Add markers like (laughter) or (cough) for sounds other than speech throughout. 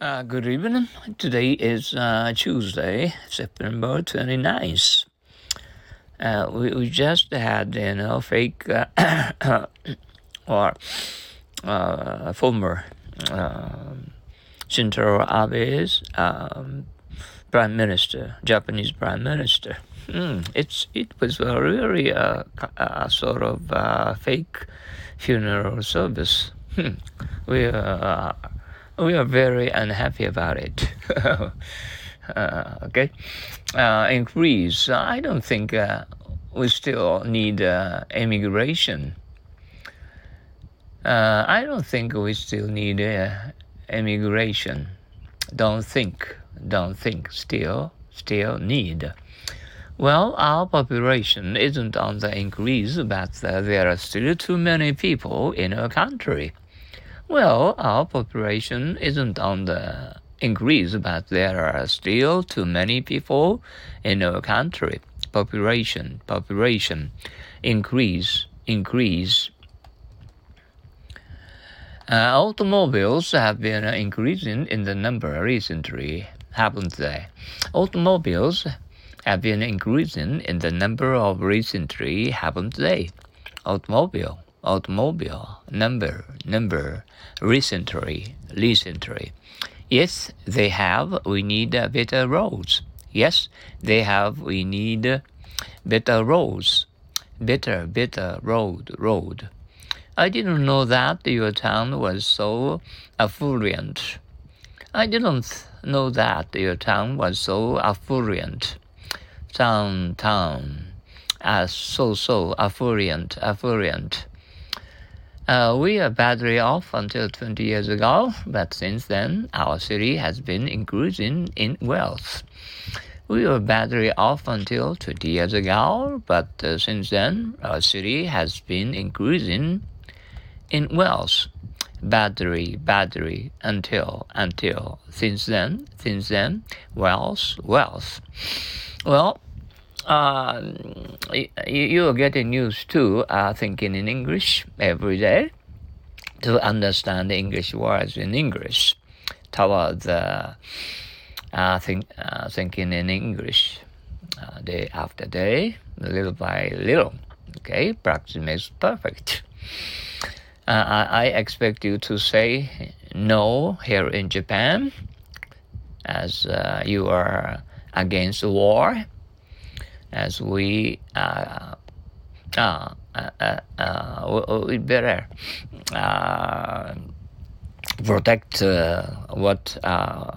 Uh, good evening. Today is uh, Tuesday, September 29th. Uh, we, we just had, you know, fake uh, (coughs) or uh, former Shinzo Abe's um, prime minister, Japanese prime minister. Mm, it's it was a really a, a sort of uh, fake funeral service. Hmm. We uh, we are very unhappy about it. (laughs) uh, okay, uh, increase. I don't think uh, we still need uh, immigration. Uh, I don't think we still need uh, immigration. Don't think. Don't think. Still, still need. Well, our population isn't on the increase, but there are still too many people in our country. Well, our population isn't on the increase, but there are still too many people in our country. Population, population, increase, increase. Uh, automobiles have been increasing in the number recently, haven't they? Automobiles have been increasing in the number of recently, haven't they? Automobile automobile number number recently recently. Yes they have we need uh, better roads. Yes they have we need better roads. Better better road road. I didn't know that your town was so affluent. I didn't know that your town was so affluent. Town town. As so so affluent affluent uh, we are badly off until 20 years ago, but since then, our city has been increasing in wealth. We were badly off until 20 years ago, but uh, since then, our city has been increasing in wealth. Badly, badly, until, until, since then, since then, wealth, wealth. Well, uh, you, are getting used to uh, thinking in English every day to understand English words in English towards uh, uh, think, uh, thinking in English uh, day after day, little by little. Okay, practice makes perfect. Uh, I, I expect you to say no here in Japan as uh, you are against war as we uh, uh, uh, uh, we better uh, protect uh, what uh,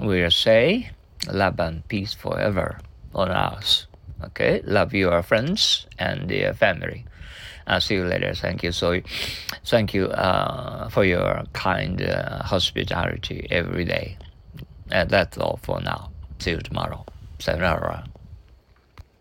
we say, love and peace forever on us. Okay, love your friends and your family. I'll see you later. Thank you. So, thank you uh, for your kind uh, hospitality every day. And that's all for now. See you tomorrow. Sayonara.